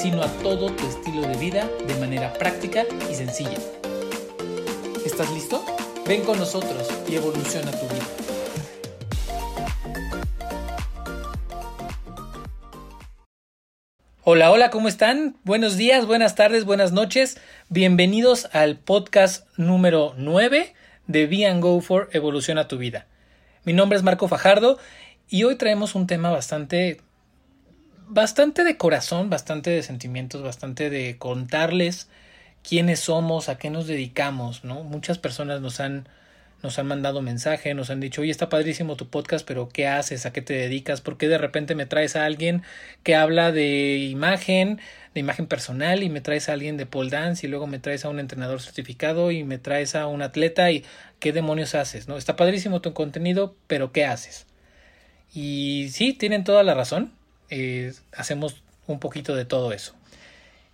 sino a todo tu estilo de vida de manera práctica y sencilla. ¿Estás listo? Ven con nosotros y evoluciona tu vida. Hola, hola, ¿cómo están? Buenos días, buenas tardes, buenas noches. Bienvenidos al podcast número 9 de Be Go for Evoluciona tu vida. Mi nombre es Marco Fajardo y hoy traemos un tema bastante bastante de corazón, bastante de sentimientos, bastante de contarles quiénes somos, a qué nos dedicamos, ¿no? Muchas personas nos han nos han mandado mensaje, nos han dicho, oye, está padrísimo tu podcast, pero ¿qué haces? ¿A qué te dedicas? ¿Por qué de repente me traes a alguien que habla de imagen, de imagen personal, y me traes a alguien de pole dance, y luego me traes a un entrenador certificado, y me traes a un atleta, y qué demonios haces? ¿No? Está padrísimo tu contenido, pero ¿qué haces? Y sí, tienen toda la razón. Eh, hacemos un poquito de todo eso.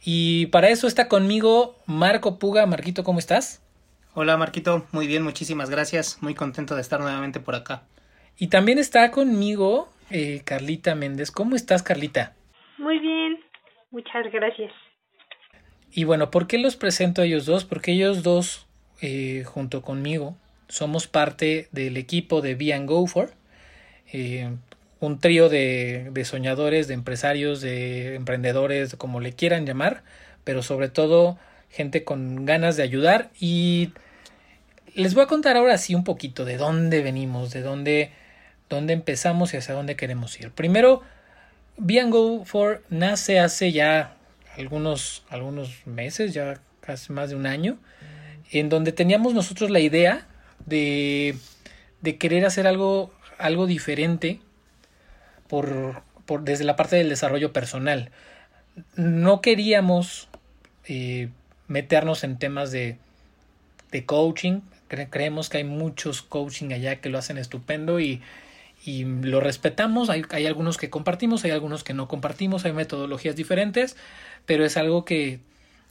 Y para eso está conmigo Marco Puga. Marquito, ¿cómo estás? Hola Marquito, muy bien, muchísimas gracias. Muy contento de estar nuevamente por acá. Y también está conmigo eh, Carlita Méndez. ¿Cómo estás, Carlita? Muy bien, muchas gracias. Y bueno, ¿por qué los presento a ellos dos? Porque ellos dos, eh, junto conmigo, somos parte del equipo de Be and Go For un trío de, soñadores, de empresarios, de emprendedores, como le quieran llamar, pero sobre todo gente con ganas de ayudar y les voy a contar ahora sí un poquito de dónde venimos, de dónde, dónde empezamos y hacia dónde queremos ir. Primero, Go For nace hace ya algunos, algunos meses, ya casi más de un año, en donde teníamos nosotros la idea de, de querer hacer algo, algo diferente por, por, desde la parte del desarrollo personal. No queríamos eh, meternos en temas de, de coaching. creemos que hay muchos coaching allá que lo hacen estupendo y, y lo respetamos. Hay, hay, algunos que compartimos, hay algunos que no compartimos, hay metodologías diferentes, pero es algo que,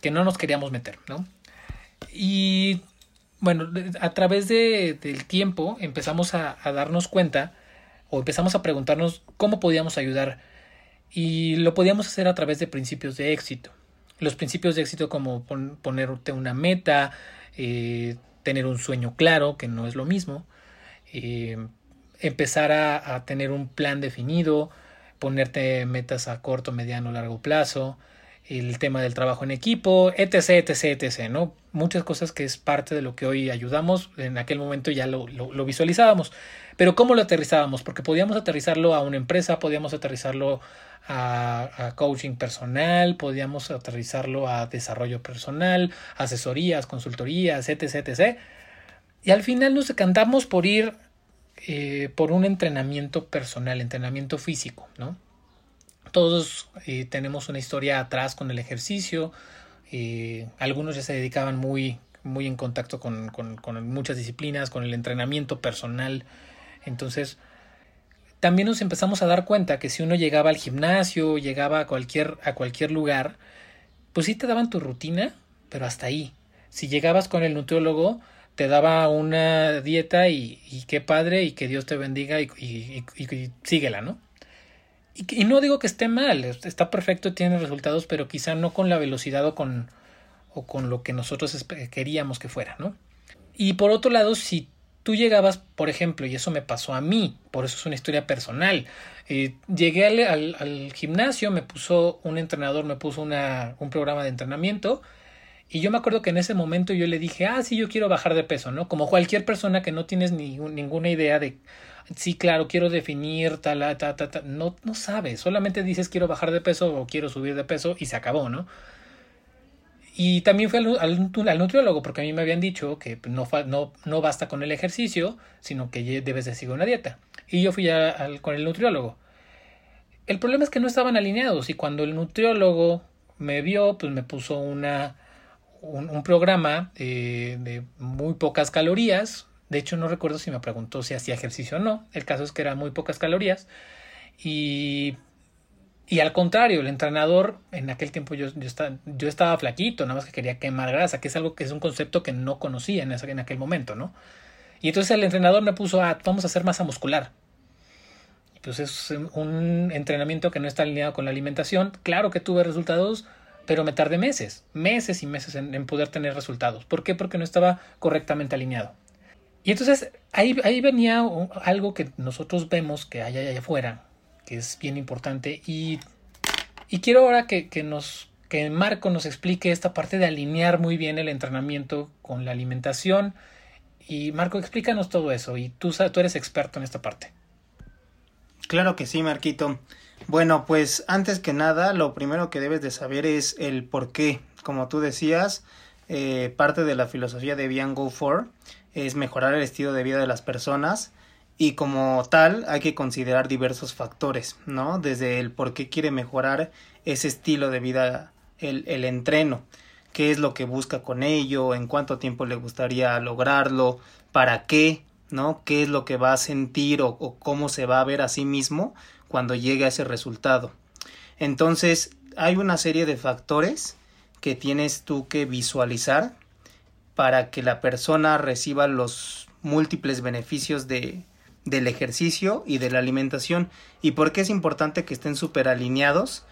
que no nos queríamos meter, ¿no? Y bueno, a través de, del tiempo empezamos a, a darnos cuenta o empezamos a preguntarnos cómo podíamos ayudar y lo podíamos hacer a través de principios de éxito. Los principios de éxito como ponerte una meta, eh, tener un sueño claro, que no es lo mismo, eh, empezar a, a, tener un plan definido, ponerte metas a corto, mediano, largo plazo, el tema del trabajo en equipo, etc, etc, etc, ¿no? Muchas cosas que es parte de lo que hoy ayudamos, en aquel momento ya lo, lo, visualizábamos, pero ¿cómo lo aterrizábamos? Porque podíamos aterrizarlo a una empresa, podíamos aterrizarlo a, a coaching personal, podíamos aterrizarlo a desarrollo personal, asesorías, consultorías, etc, etc, y al final nos decantamos por ir eh, por un entrenamiento personal, entrenamiento físico, ¿no? Todos eh, tenemos una historia atrás con el ejercicio. Eh, algunos ya se dedicaban muy, muy en contacto con, muchas disciplinas, con el entrenamiento personal. Entonces, también nos empezamos a dar cuenta que si uno llegaba al gimnasio, llegaba a cualquier, a cualquier lugar, pues sí te daban tu rutina, pero hasta ahí. Si llegabas con el nutriólogo, te daba una dieta y, y qué padre y que Dios te bendiga y, y, y síguela, ¿no? Y, no digo que esté mal, está perfecto, tiene resultados, pero quizá no con la velocidad o con, o con lo que nosotros queríamos que fuera, ¿no? Y por otro lado, si tú llegabas, por ejemplo, y eso me pasó a mí, por eso es una historia personal, eh, llegué al, al, al, gimnasio, me puso un entrenador, me puso una, un programa de entrenamiento, y yo me acuerdo que en ese momento yo le dije, ah, sí, yo quiero bajar de peso, ¿no? Como cualquier persona que no tienes ni, ninguna idea de sí, claro, quiero definir tal, tal, tal, tal. No, no sabes, solamente dices quiero bajar de peso o quiero subir de peso y se acabó, ¿no? Y también fui al, nutriólogo porque a mí me habían dicho que no, no, no basta con el ejercicio, sino que debes de seguir una dieta. Y yo fui a, al, con el nutriólogo. El problema es que no estaban alineados y cuando el nutriólogo me vio, pues me puso una, un, programa de muy pocas calorías. De hecho, no recuerdo si me preguntó si hacía ejercicio o no. El caso es que eran muy pocas calorías. Y, y al contrario, el entrenador, en aquel tiempo yo, estaba, yo estaba flaquito, nada más que quería quemar grasa, que es algo que es un concepto que no conocía en, en aquel momento, ¿no? Y entonces el entrenador me puso, ah, vamos a hacer masa muscular. Pues es un entrenamiento que no está alineado con la alimentación. Claro que tuve resultados, pero me tardé meses, meses y meses en, poder tener resultados. ¿Por qué? Porque no estaba correctamente alineado. Y entonces ahí, ahí venía algo que nosotros vemos que hay allá afuera, que es bien importante. Y, y quiero ahora que, que, nos, que Marco nos explique esta parte de alinear muy bien el entrenamiento con la alimentación. Y Marco, explícanos todo eso. Y tú, tú eres experto en esta parte. Claro que sí, Marquito. Bueno, pues antes que nada, lo primero que debes de saber es el por qué. Como tú decías, eh, parte de la filosofía de Beyond Go For es mejorar el estilo de vida de las personas y como tal hay que considerar diversos factores, ¿no? Desde el por qué quiere mejorar ese estilo de vida el, el entreno, qué es lo que busca con ello, en cuánto tiempo le gustaría lograrlo, para qué, ¿no? ¿Qué es lo que va a sentir o, cómo se va a ver a sí mismo cuando llegue a ese resultado? Entonces, hay una serie de factores que tienes tú que visualizar para que la persona reciba los múltiples beneficios de, del ejercicio y de la alimentación. ¿Y por qué es importante que estén súper alineados?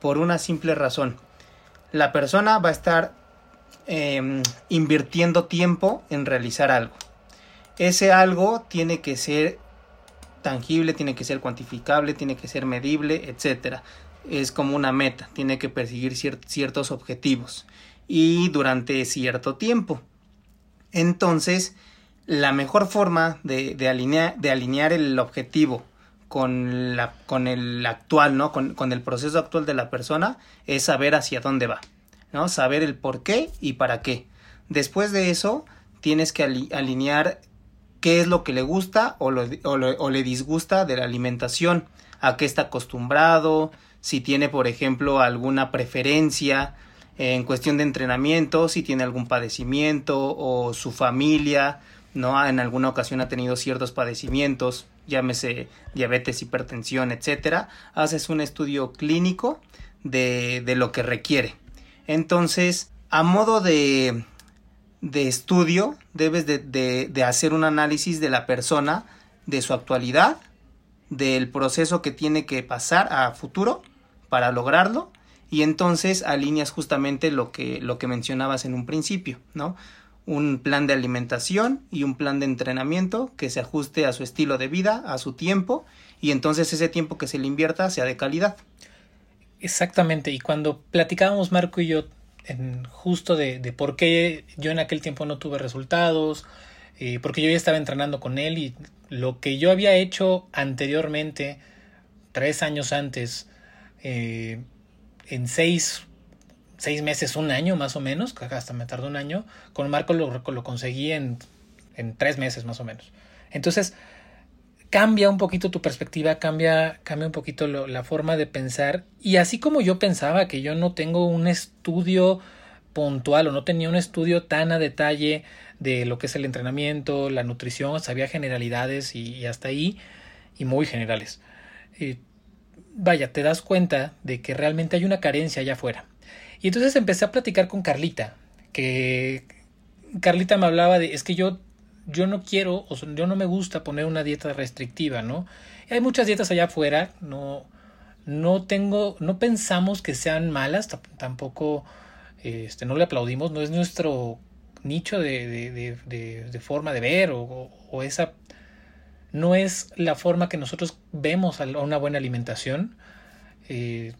Por una simple razón. La persona va a estar em, invirtiendo tiempo en realizar algo ese algo tiene que ser tangible, tiene que ser cuantificable, tiene que ser medible, etcétera. Es como una meta, tiene que perseguir ciertos objetivos y durante cierto tiempo. Entonces, la mejor forma de, alinear, el objetivo con, el actual, ¿no? Con, con, el proceso actual de la persona es saber hacia dónde va, ¿no? Saber el por qué y para qué. Después de eso, tienes que alinear qué es lo que le gusta o, le disgusta de la alimentación, a qué está acostumbrado, si tiene, por ejemplo, alguna preferencia en cuestión de entrenamiento, si tiene algún padecimiento o su familia, ¿no? En alguna ocasión ha tenido ciertos padecimientos, llámese diabetes, hipertensión, etcétera. Haces un estudio clínico de, de lo que requiere. Entonces, a modo de, de estudio debes de, de, hacer un análisis de la persona, de su actualidad, del proceso que tiene que pasar a futuro para lograrlo y entonces alineas justamente lo que, lo que mencionabas en un principio, ¿no? Un plan de alimentación y un plan de entrenamiento que se ajuste a su estilo de vida, a su tiempo y entonces ese tiempo que se le invierta sea de calidad. Exactamente, y cuando platicábamos Marco y yo en justo de, de, por qué yo en aquel tiempo no tuve resultados, eh, porque yo ya estaba entrenando con él y lo que yo había hecho anteriormente, tres años antes, eh, en seis, seis meses, un año más o menos, hasta me tardó un año, con Marco lo, lo conseguí en, en tres meses más o menos. Entonces, cambia un poquito tu perspectiva, cambia, cambia un poquito la forma de pensar. Y así como yo pensaba que yo no tengo un estudio puntual o no tenía un estudio tan a detalle de lo que es el entrenamiento, la nutrición, sabía generalidades y, hasta ahí, y muy generales. Vaya, te das cuenta de que realmente hay una carencia allá afuera. Y entonces empecé a platicar con Carlita, que Carlita me hablaba de, es que yo yo no quiero, o yo no me gusta poner una dieta restrictiva, ¿no? Hay muchas dietas allá afuera, no, no tengo, no pensamos que sean malas, tampoco, este, no le aplaudimos, no es nuestro nicho de, de, de, de forma de ver o, o, esa, no es la forma que nosotros vemos a una buena alimentación. Eh,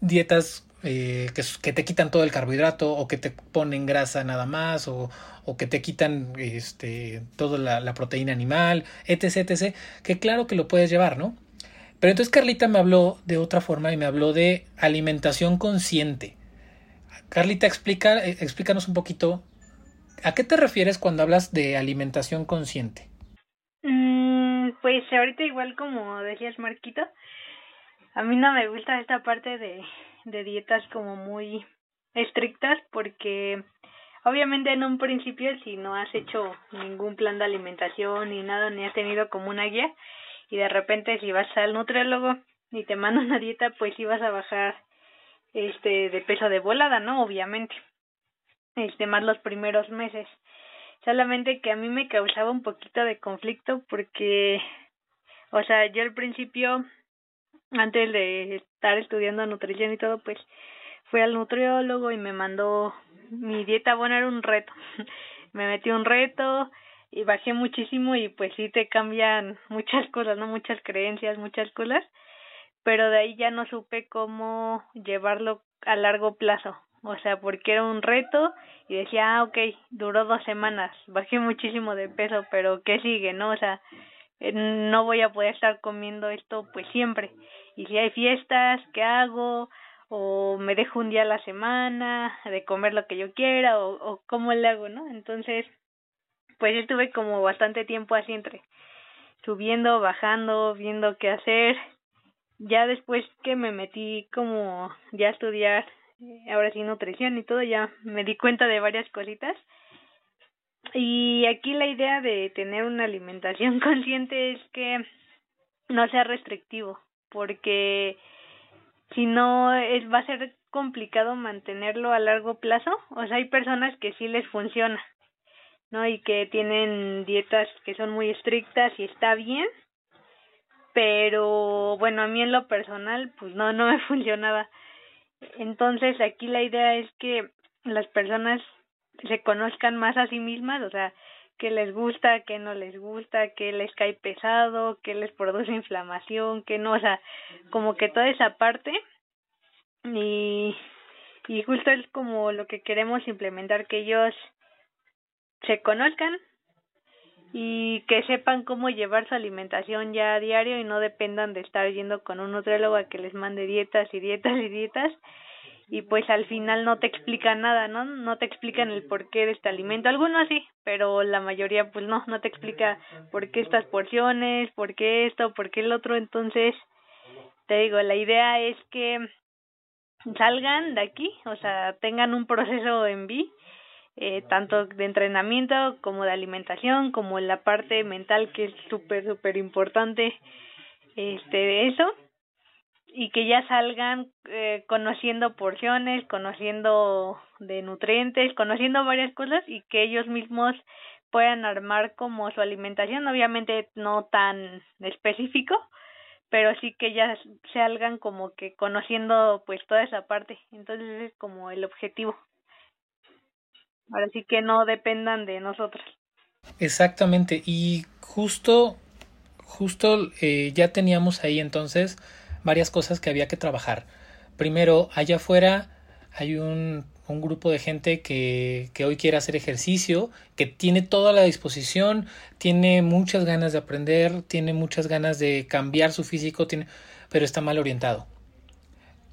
dietas eh, que, te quitan todo el carbohidrato o que te ponen grasa nada más o, que te quitan este, toda la, proteína animal, etc, etc, que claro que lo puedes llevar, ¿no? Pero entonces Carlita me habló de otra forma y me habló de alimentación consciente. Carlita, explica, eh, explícanos un poquito, ¿a qué te refieres cuando hablas de alimentación consciente? Pues ahorita igual como decías Marquito, a mí no me gusta esta parte de, de dietas como muy estrictas porque obviamente en un principio si no has hecho ningún plan de alimentación ni nada ni has tenido como una guía y de repente si vas al nutriólogo y te manda una dieta pues sí vas a bajar este de peso de volada, ¿no? Obviamente. Este más los primeros meses. Solamente que a mí me causaba un poquito de conflicto porque o sea, yo al principio antes de estar estudiando nutrición y todo, pues fui al nutriólogo y me mandó mi dieta, bueno, era un reto. me metí un reto y bajé muchísimo y pues sí te cambian muchas cosas, ¿no? Muchas creencias, muchas cosas, pero de ahí ya no supe cómo llevarlo a largo plazo. O sea, porque era un reto y decía, ah, ok, duró dos semanas, bajé muchísimo de peso, pero ¿qué sigue, no? O sea, eh, no voy a poder estar comiendo esto pues siempre. Y si hay fiestas, ¿qué hago? O me dejo un día a la semana de comer lo que yo quiera o, o cómo le hago, ¿no? Entonces, pues estuve como bastante tiempo así entre subiendo, bajando, viendo qué hacer. Ya después que me metí como ya a estudiar, ahora sí nutrición y todo, ya me di cuenta de varias cositas y aquí la idea de tener una alimentación consciente es que no sea restrictivo, porque si no es va a ser complicado mantenerlo a largo plazo, o sea, hay personas que sí les funciona, ¿no? Y que tienen dietas que son muy estrictas y está bien, pero bueno, a mí en lo personal pues no no me funcionaba. Entonces, aquí la idea es que las personas se conozcan más a sí mismas, o sea, qué les gusta, qué no les gusta, qué les cae pesado, qué les produce inflamación, qué no, o sea, como que toda esa parte. Y y justo es como lo que queremos implementar que ellos se conozcan y que sepan cómo llevar su alimentación ya a diario y no dependan de estar yendo con un nutriólogo a que les mande dietas y dietas y dietas. Y pues al final no te explican nada, ¿no? No te explican el porqué de este alimento, algunos sí, pero la mayoría pues no, no te explica por qué estas porciones, por qué esto, por qué el otro, entonces te digo, la idea es que salgan de aquí, o sea, tengan un proceso en B, eh, tanto de entrenamiento como de alimentación, como la parte mental que es súper, súper importante, este, de eso, y que ya salgan eh, conociendo porciones, conociendo de nutrientes, conociendo varias cosas y que ellos mismos puedan armar como su alimentación, obviamente no tan específico, pero sí que ya salgan como que conociendo pues toda esa parte. Entonces es como el objetivo. Ahora sí que no dependan de nosotros. Exactamente, y justo, justo eh, ya teníamos ahí entonces varias cosas que había que trabajar. Primero, allá afuera hay un, un grupo de gente que, que, hoy quiere hacer ejercicio, que tiene toda la disposición, tiene muchas ganas de aprender, tiene muchas ganas de cambiar su físico, tiene, pero está mal orientado.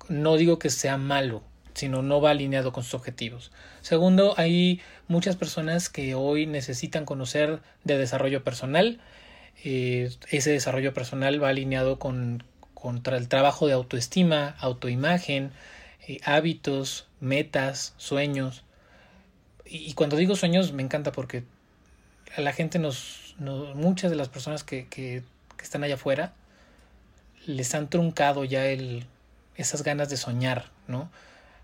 No digo que sea malo, sino no va alineado con sus objetivos. Segundo, hay muchas personas que hoy necesitan conocer de desarrollo personal. Eh, ese desarrollo personal va alineado con, el trabajo de autoestima, autoimagen, eh, hábitos, metas, sueños. Y, cuando digo sueños me encanta porque a la gente nos, muchas de las personas que, que, que, están allá afuera les han truncado ya el, esas ganas de soñar, ¿no?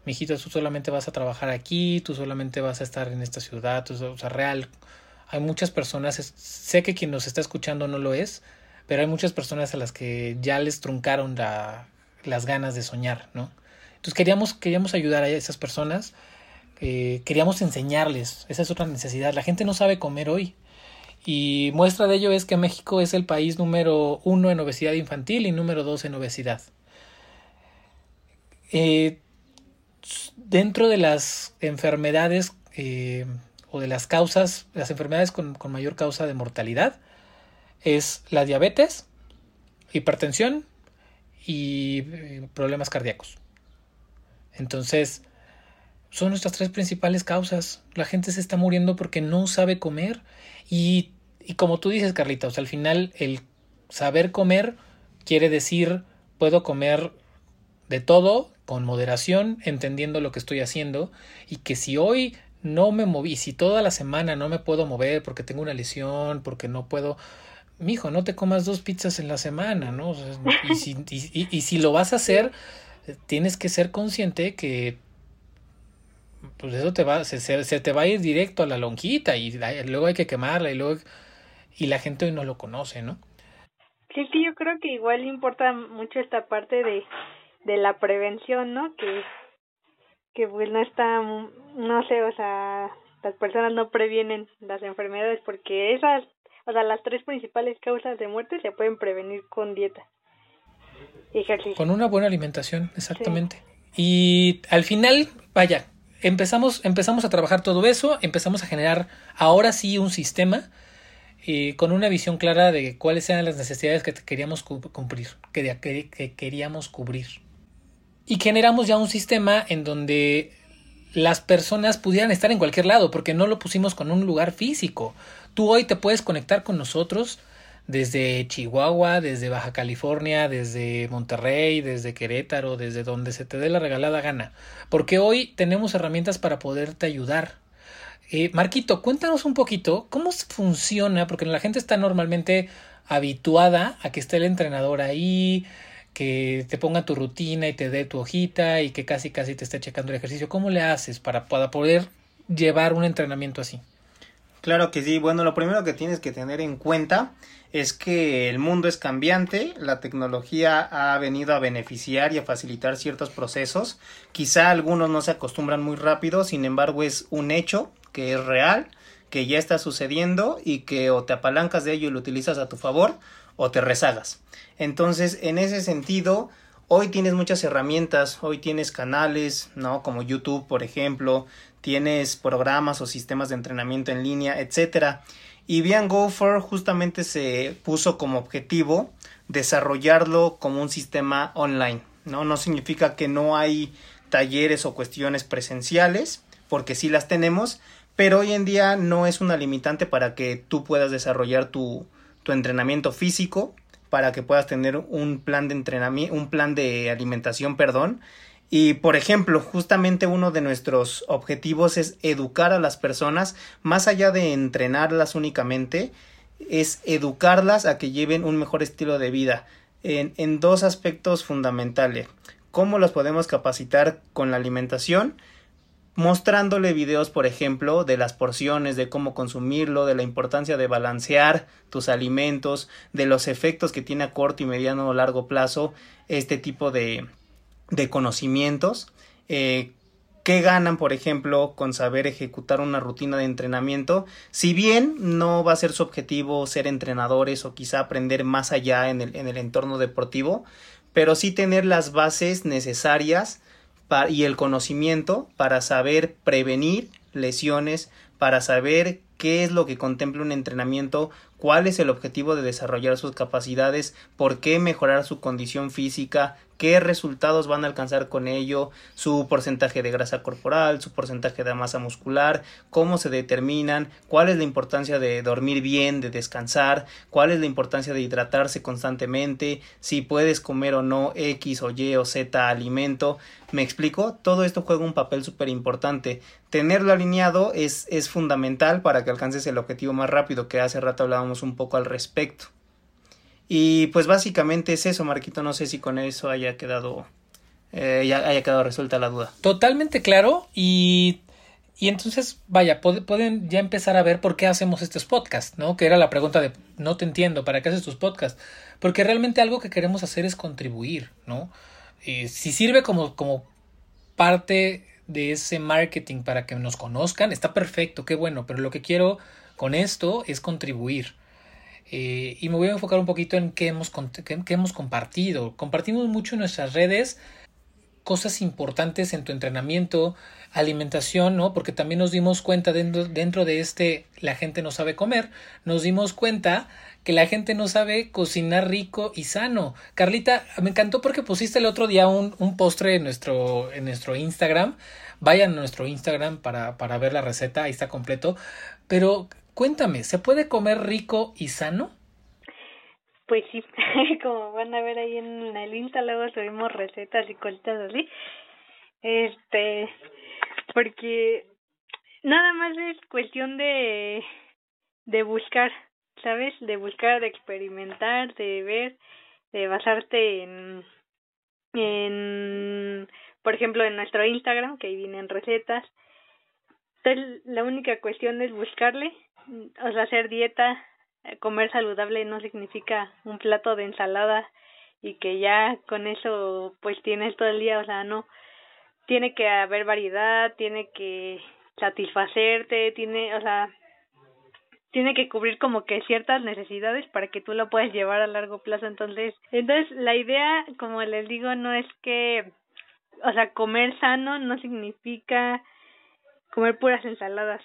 Mijito, tú solamente vas a trabajar aquí, tú solamente vas a estar en esta ciudad, tú, o sea, real. Hay muchas personas, sé que quien nos está escuchando no lo es, pero hay muchas personas a las que ya les truncaron la, las ganas de soñar, ¿no? Entonces queríamos, queríamos ayudar a esas personas, eh, queríamos enseñarles, esa es otra necesidad, la gente no sabe comer hoy. Y muestra de ello es que México es el país número uno en obesidad infantil y número dos en obesidad. Eh, dentro de las enfermedades eh, o de las causas, las enfermedades con, con mayor causa de mortalidad, es la diabetes, hipertensión y eh, problemas cardíacos. Entonces, son nuestras tres principales causas. La gente se está muriendo porque no sabe comer y, y como tú dices, Carlita, o sea, al final el saber comer quiere decir puedo comer de todo, con moderación, entendiendo lo que estoy haciendo y que si hoy no me moví, si toda la semana no me puedo mover porque tengo una lesión, porque no puedo, mijo, no te comas dos pizzas en la semana, ¿no? y, si, y, si lo vas a hacer, tienes que ser consciente que pues eso te va, se, se, te va a ir directo a la lonjita y luego hay que quemarla y luego y la gente hoy no lo conoce, ¿no? Sí, sí, yo creo que igual importa mucho esta parte de, de la prevención, ¿no? Que, que pues no está, no sé, o sea, las personas no previenen las enfermedades porque esas, o sea, las tres principales causas de muerte se pueden prevenir con dieta. Ejercicio. Con una buena alimentación, exactamente. Y al final, vaya, empezamos, empezamos a trabajar todo eso, empezamos a generar ahora sí un sistema y con una visión clara de cuáles eran las necesidades que queríamos cumplir, que, que, queríamos cubrir. Y generamos ya un sistema en donde las personas pudieran estar en cualquier lado, porque no lo pusimos con un lugar físico. Tú hoy te puedes conectar con nosotros desde Chihuahua, desde Baja California, desde Monterrey, desde Querétaro, desde donde se te dé la regalada gana, porque hoy tenemos herramientas para poderte ayudar eh, Marquito, cuéntanos un poquito cómo funciona, porque la gente está normalmente habituada a que esté el entrenador ahí, que te ponga tu rutina y te dé tu hojita y que casi casi te esté checando el ejercicio. ¿Cómo le haces para, para poder llevar un entrenamiento así? Claro que sí. Bueno, lo primero que tienes que tener en cuenta es que el mundo es cambiante, la tecnología ha venido a beneficiar y a facilitar ciertos procesos. Quizá algunos no se acostumbran muy rápido, sin embargo es un hecho que es real, que ya está sucediendo y que o te apalancas de ello y lo utilizas a tu favor o te rezagas. Entonces, en ese sentido, hoy tienes muchas herramientas, hoy tienes canales, ¿no? Como YouTube, por ejemplo, tienes programas o sistemas de entrenamiento en línea, etcétera. Y Bian Gopher justamente se puso como objetivo desarrollarlo como un sistema online, ¿no? No significa que no hay talleres o cuestiones presenciales, porque sí las tenemos, pero hoy en día no es una limitante para que tú puedas desarrollar tu, tu entrenamiento físico, para que puedas tener un plan de entrenamiento, un plan de alimentación, perdón. Y por ejemplo, justamente uno de nuestros objetivos es educar a las personas, más allá de entrenarlas únicamente, es educarlas a que lleven un mejor estilo de vida en, en dos aspectos fundamentales. ¿Cómo los podemos capacitar con la alimentación? Mostrándole videos, por ejemplo, de las porciones, de cómo consumirlo, de la importancia de balancear tus alimentos, de los efectos que tiene a corto y mediano o largo plazo este tipo de, de conocimientos. Eh, ¿Qué ganan, por ejemplo, con saber ejecutar una rutina de entrenamiento? Si bien no va a ser su objetivo ser entrenadores o quizá aprender más allá en el, en el entorno deportivo, pero sí tener las bases necesarias y el conocimiento para saber prevenir lesiones, para saber qué es lo que contempla un entrenamiento, cuál es el objetivo de desarrollar sus capacidades, por qué mejorar su condición física, qué resultados van a alcanzar con ello, su porcentaje de grasa corporal, su porcentaje de masa muscular, cómo se determinan, cuál es la importancia de dormir bien, de descansar, cuál es la importancia de hidratarse constantemente, si puedes comer o no X o Y o Z alimento. ¿Me explico? Todo esto juega un papel súper importante. Tenerlo alineado es, es fundamental para que alcances el objetivo más rápido, que hace rato hablábamos un poco al respecto. Y pues básicamente es eso, Marquito. No sé si con eso haya quedado, eh, ya haya quedado resuelta la duda. Totalmente claro. Y, y entonces, vaya, pueden ya empezar a ver por qué hacemos estos podcasts, ¿no? Que era la pregunta de, no te entiendo, ¿para qué haces tus podcasts? Porque realmente algo que queremos hacer es contribuir, ¿no? Y si sirve como, como parte de ese marketing para que nos conozcan, está perfecto, qué bueno, pero lo que quiero con esto es contribuir. Eh, y me voy a enfocar un poquito en qué hemos, qué, hemos compartido. Compartimos mucho en nuestras redes cosas importantes en tu entrenamiento, alimentación, ¿no? Porque también nos dimos cuenta dentro, dentro de este la gente no sabe comer, nos dimos cuenta que la gente no sabe cocinar rico y sano. Carlita, me encantó porque pusiste el otro día un, un postre en nuestro, en nuestro Instagram. Vayan a nuestro Instagram para, para ver la receta, ahí está completo. Pero Cuéntame, ¿se puede comer rico y sano? Pues sí, como van a ver ahí en el Insta, luego subimos recetas y cositas así. Este, porque nada más es cuestión de, de buscar, ¿sabes? De buscar, de experimentar, de ver, de basarte en, en, por ejemplo, en nuestro Instagram, que ahí vienen recetas. Entonces, la única cuestión es buscarle, o sea, hacer dieta, comer saludable no significa un plato de ensalada y que ya con eso pues tienes todo el día, o sea, no, tiene que haber variedad, tiene que satisfacerte, tiene, o sea, tiene que cubrir como que ciertas necesidades para que tú lo puedas llevar a largo plazo. Entonces, entonces la idea, como les digo, no es que, o sea, comer sano no significa comer puras ensaladas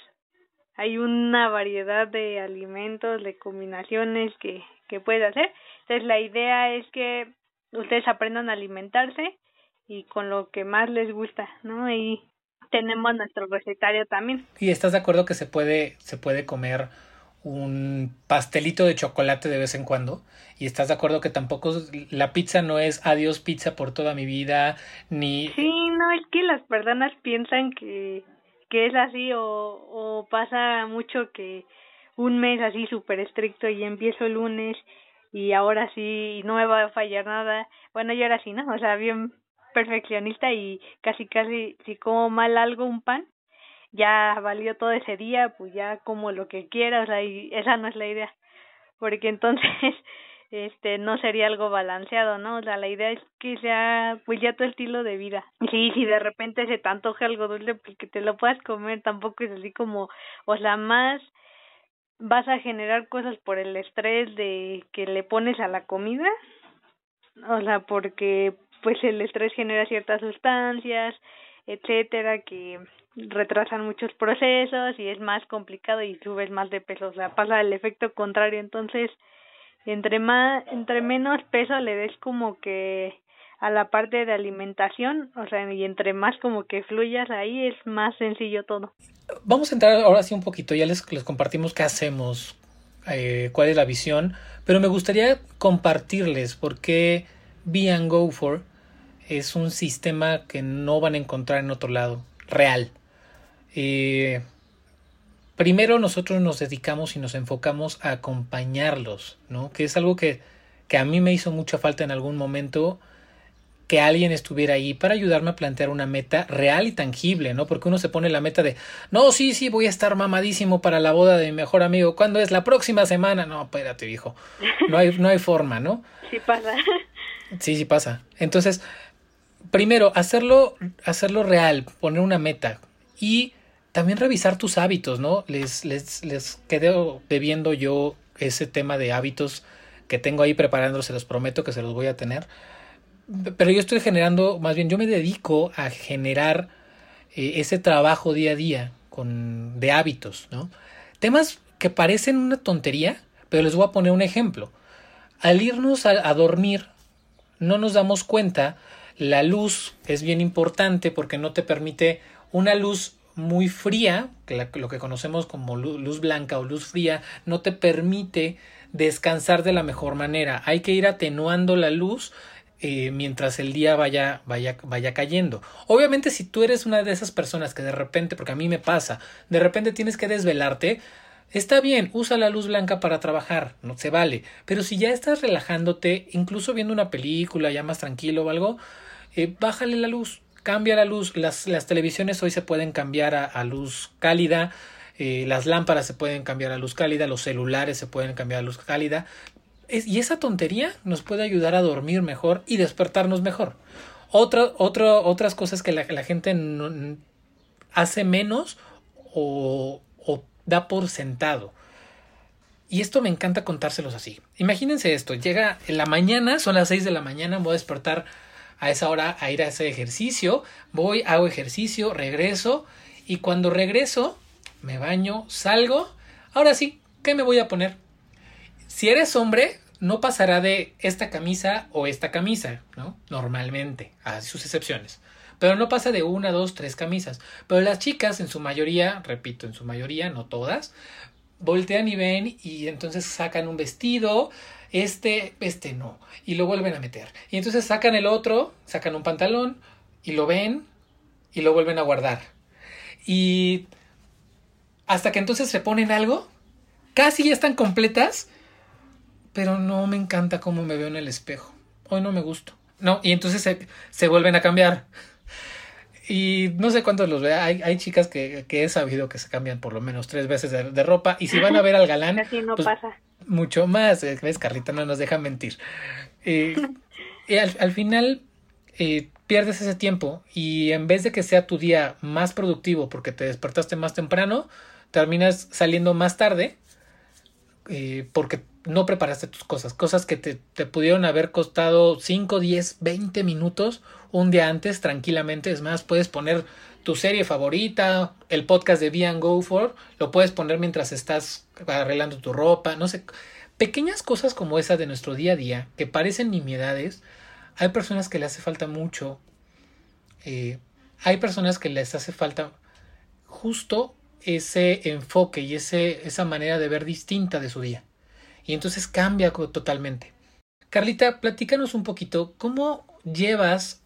hay una variedad de alimentos, de combinaciones que, que puedes hacer. Entonces la idea es que ustedes aprendan a alimentarse y con lo que más les gusta, ¿no? Y tenemos nuestro recetario también. ¿Y estás de acuerdo que se puede, se puede comer un pastelito de chocolate de vez en cuando? ¿Y estás de acuerdo que tampoco la pizza no es adiós pizza por toda mi vida, ni... Sí, no, es que las personas piensan que que es así o, o pasa mucho que un mes así súper estricto y empiezo el lunes y ahora sí no me va a fallar nada. Bueno, yo ahora sí, ¿no? O sea, bien perfeccionista y casi casi si como mal algo, un pan, ya valió todo ese día, pues ya como lo que quiera, o sea, y esa no es la idea. Porque entonces este no sería algo balanceado, ¿no? O sea, la idea es que sea pues ya tu estilo de vida. Sí, si de repente se te antoja algo dulce, pues que te lo puedas comer, tampoco es así como, o sea, más vas a generar cosas por el estrés de que le pones a la comida, o sea, porque pues el estrés genera ciertas sustancias, etcétera, que retrasan muchos procesos y es más complicado y subes más de peso, o sea, pasa el efecto contrario, entonces entre más entre menos peso le des como que a la parte de alimentación, o sea, y entre más como que fluyas ahí es más sencillo todo. Vamos a entrar ahora sí un poquito, ya les, les compartimos qué hacemos, eh, cuál es la visión, pero me gustaría compartirles por qué Be and Go For es un sistema que no van a encontrar en otro lado, real. Eh, primero nosotros nos dedicamos y nos enfocamos a acompañarlos, ¿no? Que es algo que, que a mí me hizo mucha falta en algún momento que alguien estuviera ahí para ayudarme a plantear una meta real y tangible, ¿no? Porque uno se pone la meta de, no, sí, sí, voy a estar mamadísimo para la boda de mi mejor amigo. ¿Cuándo es? La próxima semana. No, espérate, viejo. No hay, no hay forma, ¿no? Sí pasa. Sí, sí pasa. Entonces, primero, hacerlo, hacerlo real, poner una meta y también revisar tus hábitos, ¿no? Les, les, les quedo bebiendo yo ese tema de hábitos que tengo ahí preparando, se los prometo que se los voy a tener. Pero yo estoy generando, más bien yo me dedico a generar eh, ese trabajo día a día con, de hábitos, ¿no? Temas que parecen una tontería, pero les voy a poner un ejemplo. Al irnos a dormir, no nos damos cuenta, la luz es bien importante porque no te permite una luz muy fría, lo que conocemos como luz blanca o luz fría, no te permite descansar de la mejor manera. Hay que ir atenuando la luz eh, mientras el día vaya, vaya, vaya cayendo. Obviamente, si tú eres una de esas personas que de repente, porque a mí me pasa, de repente tienes que desvelarte, está bien, usa la luz blanca para trabajar, no se vale. Pero si ya estás relajándote, incluso viendo una película ya más tranquilo o algo, eh, bájale la luz cambia la luz. Las, las televisiones hoy se pueden cambiar a, luz cálida, eh, las lámparas se pueden cambiar a luz cálida, los celulares se pueden cambiar a luz cálida. y esa tontería nos puede ayudar a dormir mejor y despertarnos mejor. Otra, otras cosas que la, la gente hace menos o, o da por sentado. Y esto me encanta contárselos así. Imagínense esto, llega en la mañana, son las 6 de la mañana, voy a despertar a esa hora a ir a ese ejercicio, voy, hago ejercicio, regreso y cuando regreso me baño, salgo, ahora sí, ¿qué me voy a poner? Si eres hombre, no pasará de esta camisa o esta camisa, ¿no? Normalmente, a sus excepciones. Pero no pasa de una, dos, tres camisas. Pero las chicas, en su mayoría, repito, en su mayoría, no todas, voltean y ven y entonces sacan un vestido, este, este no, y lo vuelven a meter. Y entonces sacan el otro, sacan un pantalón, y lo ven, y lo vuelven a guardar. Y hasta que entonces se ponen algo, casi ya están completas, pero no me encanta cómo me veo en el espejo. Hoy no me gusto. No, y entonces se, se vuelven a cambiar. Y no sé cuántos los vea. Hay, hay chicas que, que, he sabido que se cambian por lo menos tres veces de, ropa. Y si van a ver al galán. Así no pues, pasa. Mucho más. Eh, ¿Ves? Carlita no nos deja mentir. Eh, y al, al final eh, pierdes ese tiempo. Y en vez de que sea tu día más productivo porque te despertaste más temprano, terminas saliendo más tarde. Eh, porque no preparaste tus cosas, cosas que te, te pudieron haber costado 5, 10, 20 minutos un día antes tranquilamente. Es más, puedes poner tu serie favorita, el podcast de Be and Go For, lo puedes poner mientras estás arreglando tu ropa, no sé. Pequeñas cosas como esas de nuestro día a día, que parecen nimiedades, hay personas que le hace falta mucho. Eh, hay personas que les hace falta justo ese enfoque y ese, esa manera de ver distinta de su día. Y entonces cambia totalmente. Carlita, platícanos un poquito cómo llevas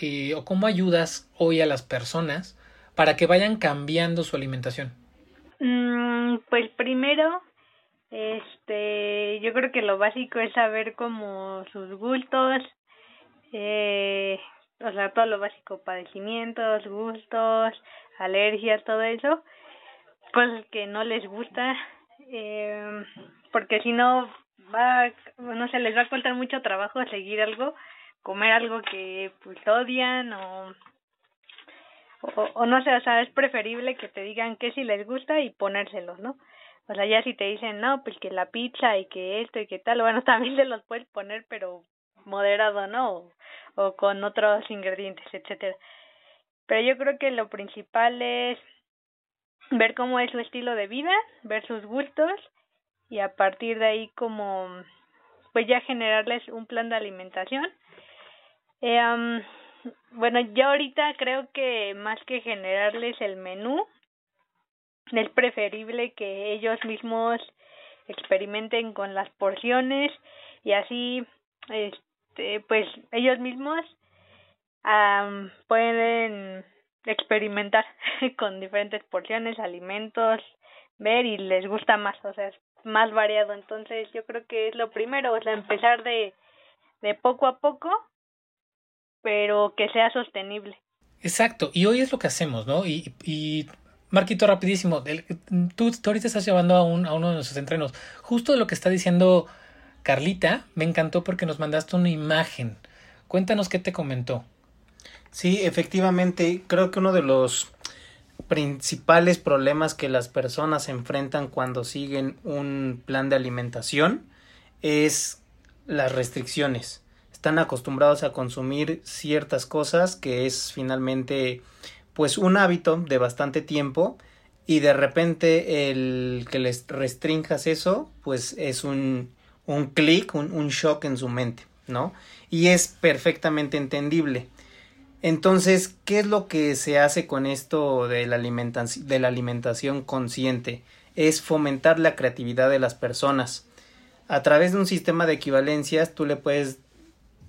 eh, o cómo ayudas hoy a las personas para que vayan cambiando su alimentación. Mm, pues primero, este, yo creo que lo básico es saber como sus gustos, eh, o sea, todo lo básico, padecimientos, gustos, alergias, todo eso, cosas que no les gusta, eh, porque si no va, no se les va a costar mucho trabajo seguir algo, comer algo que pues odian o, o, no sé, o sea, es preferible que te digan que si les gusta y ponérselos, ¿no? O sea, ya si te dicen, no, pues que la pizza y que esto y que tal, bueno, también se los puedes poner, pero moderado, ¿no? O, o con otros ingredientes, etcétera. Pero yo creo que lo principal es ver cómo es su estilo de vida, ver sus gustos y a partir de ahí como pues ya generarles un plan de alimentación. Eh, bueno, yo ahorita creo que más que generarles el menú, es preferible que ellos mismos experimenten con las porciones y así este pues ellos mismos um, pueden experimentar con diferentes porciones, alimentos, ver y les gusta más, o sea, es más variado. Entonces, yo creo que es lo primero, o sea, empezar de, de poco a poco, pero que sea sostenible. Exacto, y hoy es lo que hacemos, ¿no? Y, y Marquito, rapidísimo, el, tú, tú, ahorita estás llevando a, un, a uno de nuestros entrenos. Justo lo que está diciendo Carlita, me encantó porque nos mandaste una imagen. Cuéntanos qué te comentó. Sí, efectivamente, creo que uno de los principales problemas que las personas enfrentan cuando siguen un plan de alimentación es las restricciones. Están acostumbrados a consumir ciertas cosas que es finalmente pues un hábito de bastante tiempo y de repente el que les restrinjas eso pues es un, un clic, un, un shock en su mente, ¿no? Y es perfectamente entendible. Entonces, ¿qué es lo que se hace con esto de la, alimentación, de la alimentación consciente? Es fomentar la creatividad de las personas. A través de un sistema de equivalencias, tú le puedes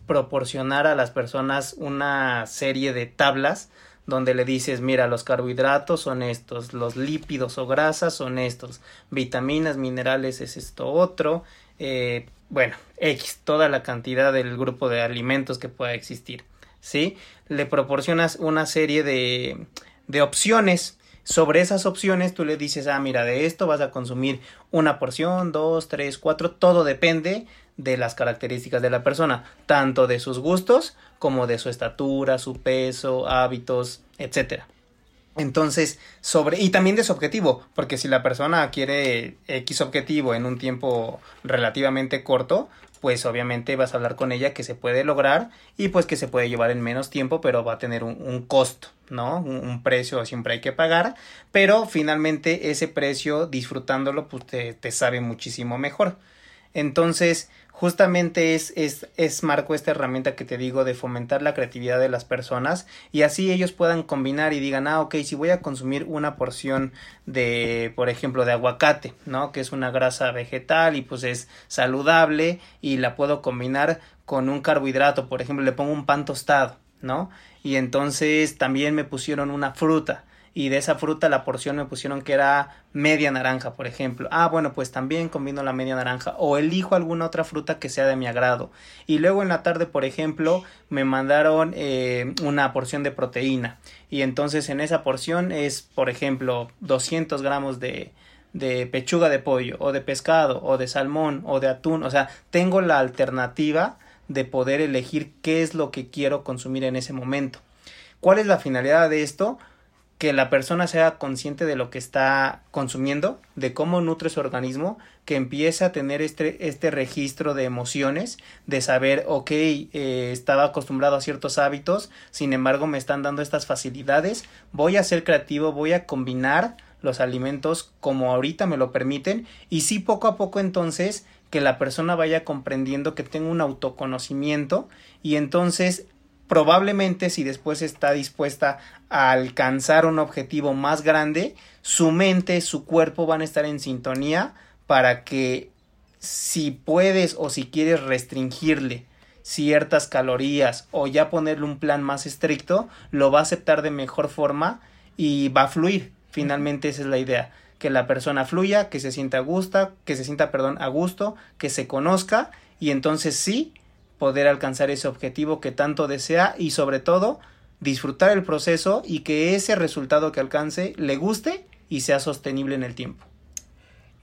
proporcionar a las personas una serie de tablas donde le dices, mira, los carbohidratos son estos, los lípidos o grasas son estos, vitaminas, minerales es esto otro, eh, bueno, X, toda la cantidad del grupo de alimentos que pueda existir. ¿sí? Le proporcionas una serie de, de opciones. Sobre esas opciones tú le dices, ah, mira, de esto vas a consumir una porción, dos, tres, cuatro, todo depende de las características de la persona, tanto de sus gustos como de su estatura, su peso, hábitos, etcétera. Entonces, sobre, y también de su objetivo, porque si la persona quiere X objetivo en un tiempo relativamente corto, pues obviamente vas a hablar con ella que se puede lograr y pues que se puede llevar en menos tiempo, pero va a tener un, un costo, ¿no? Un, un, precio siempre hay que pagar, pero finalmente ese precio disfrutándolo pues te, te sabe muchísimo mejor. Entonces, justamente es, es, es marco esta herramienta que te digo de fomentar la creatividad de las personas y así ellos puedan combinar y digan, ah, ok, si voy a consumir una porción de, por ejemplo, de aguacate, ¿no? Que es una grasa vegetal y pues es saludable y la puedo combinar con un carbohidrato, por ejemplo, le pongo un pan tostado, ¿no? Y entonces también me pusieron una fruta y de esa fruta la porción me pusieron que era media naranja, por ejemplo. Ah, bueno, pues también combino la media naranja o elijo alguna otra fruta que sea de mi agrado. Y luego en la tarde, por ejemplo, me mandaron eh, una porción de proteína y entonces en esa porción es, por ejemplo, 200 gramos de, de pechuga de pollo o de pescado o de salmón o de atún. O sea, tengo la alternativa de poder elegir qué es lo que quiero consumir en ese momento. ¿Cuál es la finalidad de esto? Que la persona sea consciente de lo que está consumiendo, de cómo nutre su organismo, que empiece a tener este, este registro de emociones, de saber, ok, eh, estaba acostumbrado a ciertos hábitos, sin embargo me están dando estas facilidades, voy a ser creativo, voy a combinar los alimentos como ahorita me lo permiten y sí poco a poco entonces que la persona vaya comprendiendo que tengo un autoconocimiento y entonces probablemente si después está dispuesta a alcanzar un objetivo más grande, su mente, su cuerpo van a estar en sintonía para que si puedes o si quieres restringirle ciertas calorías o ya ponerle un plan más estricto, lo va a aceptar de mejor forma y va a fluir. Finalmente esa es la idea, que la persona fluya, que se sienta a gusto, que se sienta, perdón, a gusto, que se conozca y entonces sí poder alcanzar ese objetivo que tanto desea y sobre todo disfrutar el proceso y que ese resultado que alcance le guste y sea sostenible en el tiempo.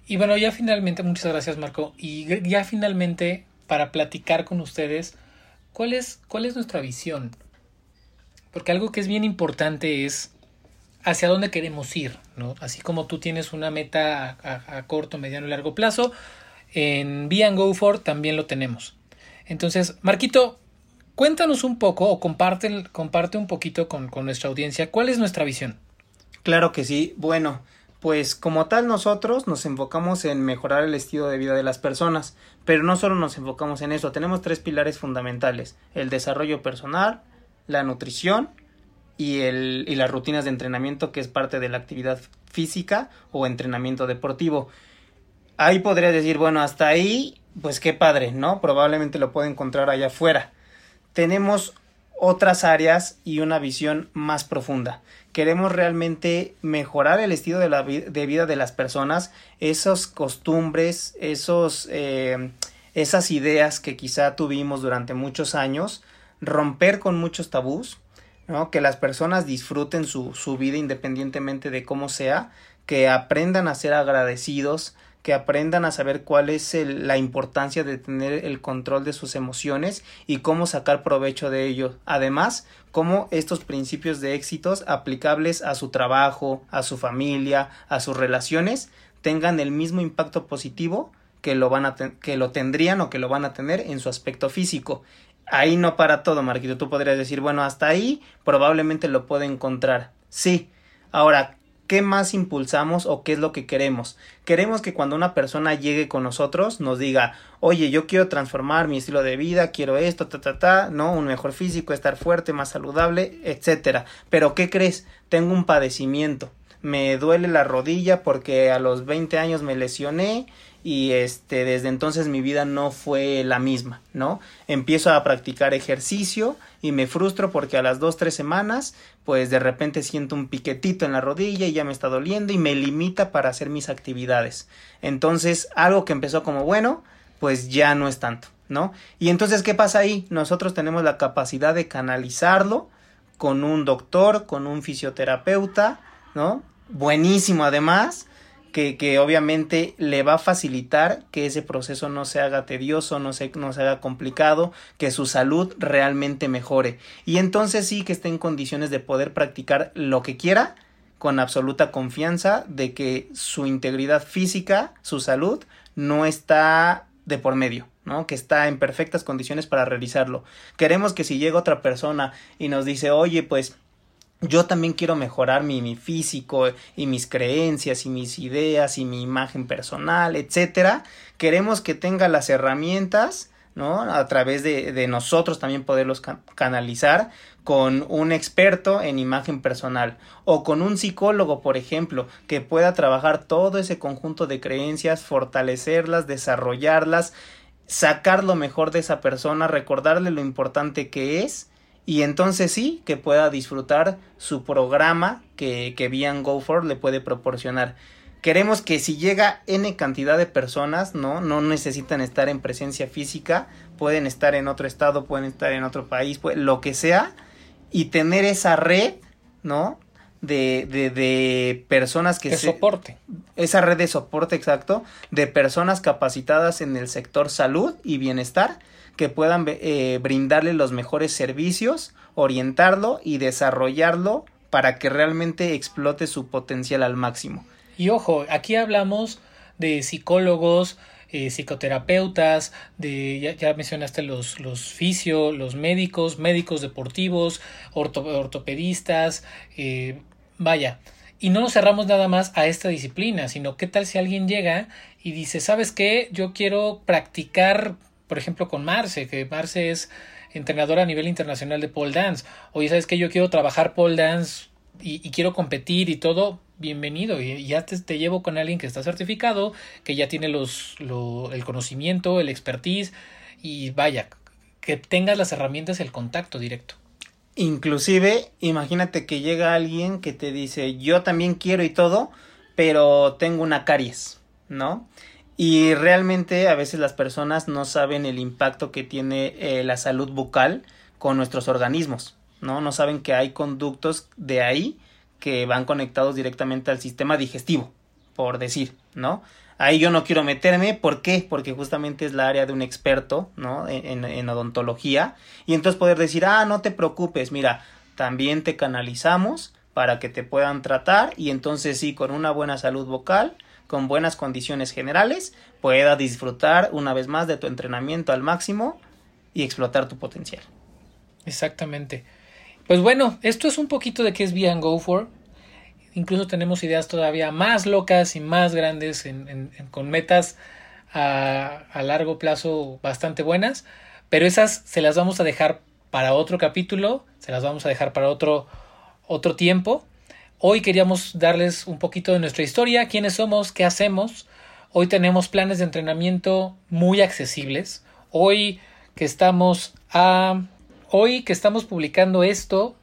Y bueno, ya finalmente, muchas gracias Marco, y ya finalmente para platicar con ustedes, ¿cuál es, cuál es nuestra visión? Porque algo que es bien importante es hacia dónde queremos ir, ¿no? Así como tú tienes una meta a, corto, mediano y largo plazo, en Be Go For también lo tenemos. Entonces, Marquito, cuéntanos un poco o comparte, comparte un poquito con, con nuestra audiencia cuál es nuestra visión. Claro que sí. Bueno, pues como tal nosotros nos enfocamos en mejorar el estilo de vida de las personas, pero no solo nos enfocamos en eso, tenemos tres pilares fundamentales, el desarrollo personal, la nutrición y, el, y las rutinas de entrenamiento que es parte de la actividad física o entrenamiento deportivo. Ahí podría decir, bueno, hasta ahí pues qué padre, ¿no? Probablemente lo puede encontrar allá afuera. Tenemos otras áreas y una visión más profunda. Queremos realmente mejorar el estilo de, la de vida de las personas, esas costumbres, esos, eh, esas ideas que quizá tuvimos durante muchos años, romper con muchos tabús, ¿no? que las personas disfruten su, su vida independientemente de cómo sea, que aprendan a ser agradecidos, que aprendan a saber cuál es la importancia de tener el control de sus emociones y cómo sacar provecho de ello. Además, cómo estos principios de éxitos aplicables a su trabajo, a su familia, a sus relaciones, tengan el mismo impacto positivo que lo van a que lo tendrían o que lo van a tener en su aspecto físico. Ahí no para todo, Marquito. Tú podrías decir, bueno, hasta ahí probablemente lo puede encontrar. Sí. Ahora, ¿Qué más impulsamos o qué es lo que queremos? Queremos que cuando una persona llegue con nosotros nos diga, oye, yo quiero transformar mi estilo de vida, quiero esto, ta, ta, ta, ¿no? Un mejor físico, estar fuerte, más saludable, etcétera. Pero ¿qué crees? Tengo un padecimiento. Me duele la rodilla porque a los 20 años me lesioné y este desde entonces mi vida no fue la misma, ¿no? Empiezo a practicar ejercicio y me frustro porque a las dos tres semanas pues de repente siento un piquetito en la rodilla y ya me está doliendo y me limita para hacer mis actividades. Entonces algo que empezó como bueno pues ya no es tanto, ¿no? Y entonces ¿qué pasa ahí? Nosotros tenemos la capacidad de canalizarlo con un doctor, con un fisioterapeuta, ¿no? Buenísimo además que, obviamente le va a facilitar que ese proceso no se haga tedioso, no se, no se haga complicado, que su salud realmente mejore. Y entonces sí que esté en condiciones de poder practicar lo que quiera con absoluta confianza de que su integridad física, su salud, no está de por medio. ¿no? que está en perfectas condiciones para realizarlo. Queremos que si llega otra persona y nos dice, oye, pues yo también quiero mejorar mi, mi, físico y mis creencias y mis ideas y mi imagen personal, etcétera. Queremos que tenga las herramientas, ¿no? A través de, de nosotros también poderlos canalizar con un experto en imagen personal o con un psicólogo, por ejemplo, que pueda trabajar todo ese conjunto de creencias, fortalecerlas, desarrollarlas, sacar lo mejor de esa persona, recordarle lo importante que es y entonces sí que pueda disfrutar su programa que, que Bian Go For le puede proporcionar. Queremos que si llega N cantidad de personas, ¿no? No necesitan estar en presencia física, pueden estar en otro estado, pueden estar en otro país, lo que sea, y tener esa red, ¿no? De, de, de personas que... De soporte. Esa red de soporte, exacto, de personas capacitadas en el sector salud y bienestar que puedan eh, brindarle los mejores servicios, orientarlo y desarrollarlo para que realmente explote su potencial al máximo. Y ojo, aquí hablamos de psicólogos, eh, psicoterapeutas, de ya, mencionaste los, los fisio, los médicos, médicos deportivos, ortopedistas, eh, vaya. Y no nos cerramos nada más a esta disciplina, sino qué tal si alguien llega y dice, ¿sabes qué? Yo quiero practicar por ejemplo, con Marce, que Marce es entrenadora a nivel internacional de pole dance. Oye, ¿sabes que Yo quiero trabajar pole dance y, quiero competir y todo. Bienvenido, y ya te, te, llevo con alguien que está certificado, que ya tiene los, el conocimiento, el expertise, y vaya, que tengas las herramientas, el contacto directo. Inclusive, imagínate que llega alguien que te dice, yo también quiero y todo, pero tengo una caries, ¿no? Y realmente a veces las personas no saben el impacto que tiene eh, la salud bucal con nuestros organismos, ¿no? No saben que hay conductos de ahí que van conectados directamente al sistema digestivo, por decir, ¿no? Ahí yo no quiero meterme, ¿por qué? Porque justamente es la área de un experto, ¿no? En, en odontología. Y entonces poder decir, ah, no te preocupes, mira, también te canalizamos para que te puedan tratar y entonces sí, con una buena salud vocal, con buenas condiciones generales, pueda disfrutar una vez más de tu entrenamiento al máximo y explotar tu potencial. Exactamente. Pues bueno, esto es un poquito de qué es Be Go For. Incluso tenemos ideas todavía más locas y más grandes con metas a, a, largo plazo bastante buenas, pero esas se las vamos a dejar para otro capítulo, se las vamos a dejar para otro, otro tiempo. Hoy queríamos darles un poquito de nuestra historia, quiénes somos, qué hacemos. Hoy tenemos planes de entrenamiento muy accesibles. Hoy que estamos a hoy que estamos publicando esto,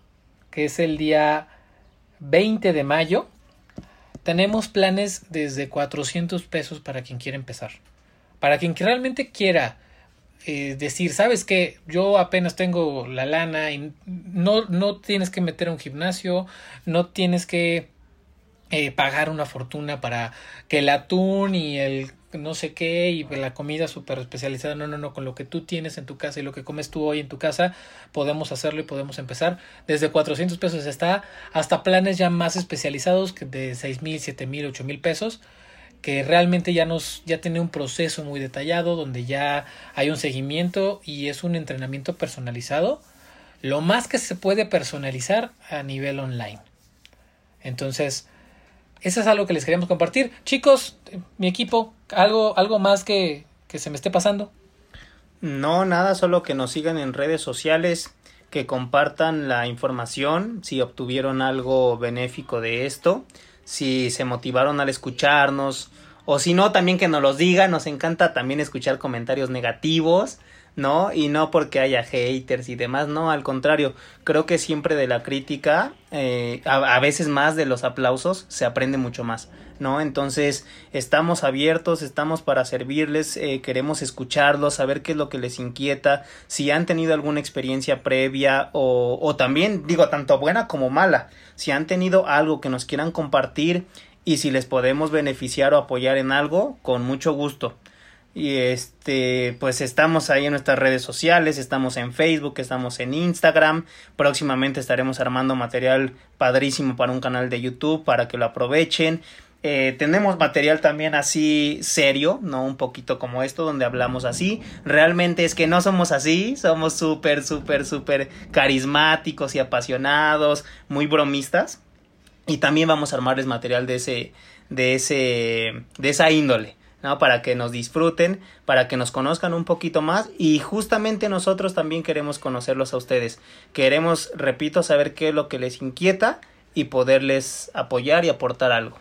que es el día 20 de mayo, tenemos planes desde 400 pesos para quien quiera empezar. Para quien realmente quiera eh, decir, sabes que yo apenas tengo la lana y no, no tienes que meter a un gimnasio, no tienes que eh, pagar una fortuna para que el atún y el no sé qué y la comida súper especializada, no, no, no, con lo que tú tienes en tu casa y lo que comes tú hoy en tu casa, podemos hacerlo y podemos empezar. Desde 400 pesos está hasta planes ya más especializados que de 6 mil, 7 mil, 8 mil pesos que realmente ya nos ya tiene un proceso muy detallado donde ya hay un seguimiento y es un entrenamiento personalizado lo más que se puede personalizar a nivel online. Entonces eso es algo que les queríamos compartir. Chicos mi equipo algo algo más que, que se me esté pasando. No nada solo que nos sigan en redes sociales que compartan la información si obtuvieron algo benéfico de esto si se motivaron al escucharnos, o si no, también que nos los digan, nos encanta también escuchar comentarios negativos, ¿no? Y no porque haya haters y demás, no, al contrario, creo que siempre de la crítica, eh, a, veces más de los aplausos, se aprende mucho más, ¿no? Entonces, estamos abiertos, estamos para servirles, eh, queremos escucharlos, saber qué es lo que les inquieta, si han tenido alguna experiencia previa o, o también, digo, tanto buena como mala, si han tenido algo que nos quieran compartir y si les podemos beneficiar o apoyar en algo, con mucho gusto. Y este, pues estamos ahí en nuestras redes sociales, estamos en Facebook, estamos en Instagram. Próximamente estaremos armando material padrísimo para un canal de YouTube para que lo aprovechen. Eh, tenemos material también así serio, ¿no? Un poquito como esto, donde hablamos así. Realmente es que no somos así, somos súper, súper, súper carismáticos y apasionados, muy bromistas. Y también vamos a armarles material de ese, de ese, de esa índole. ¿no? Para que nos disfruten, para que nos conozcan un poquito más y justamente nosotros también queremos conocerlos a ustedes. Queremos, repito, saber qué es lo que les inquieta y poderles apoyar y aportar algo.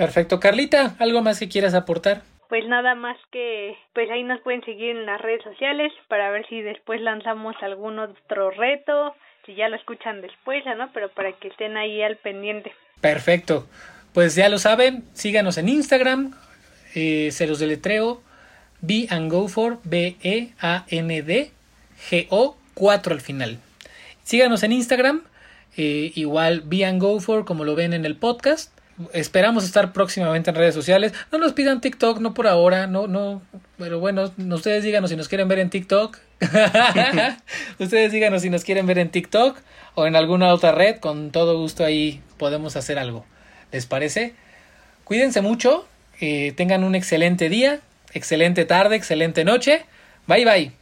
Perfecto. Carlita, ¿algo más que quieras aportar? Pues nada más que, pues ahí nos pueden seguir en las redes sociales para ver si después lanzamos algún otro reto, si ya lo escuchan después, ¿no? Pero para que estén ahí al pendiente. Perfecto. Pues ya lo saben, síganos en Instagram, eh, se los deletreo, Be and Go for, B-E-A-N-D, G-O, 4 al final. Síganos en Instagram, eh, igual Be and Go for, como lo ven en el podcast. Esperamos estar próximamente en redes sociales. No nos pidan TikTok, no por ahora, no, no. Pero bueno, ustedes díganos si nos quieren ver en TikTok. ustedes díganos si nos quieren ver en TikTok o en alguna otra red. Con todo gusto ahí podemos hacer algo. ¿Les parece? Cuídense mucho, tengan un excelente día, excelente tarde, excelente noche. Bye bye.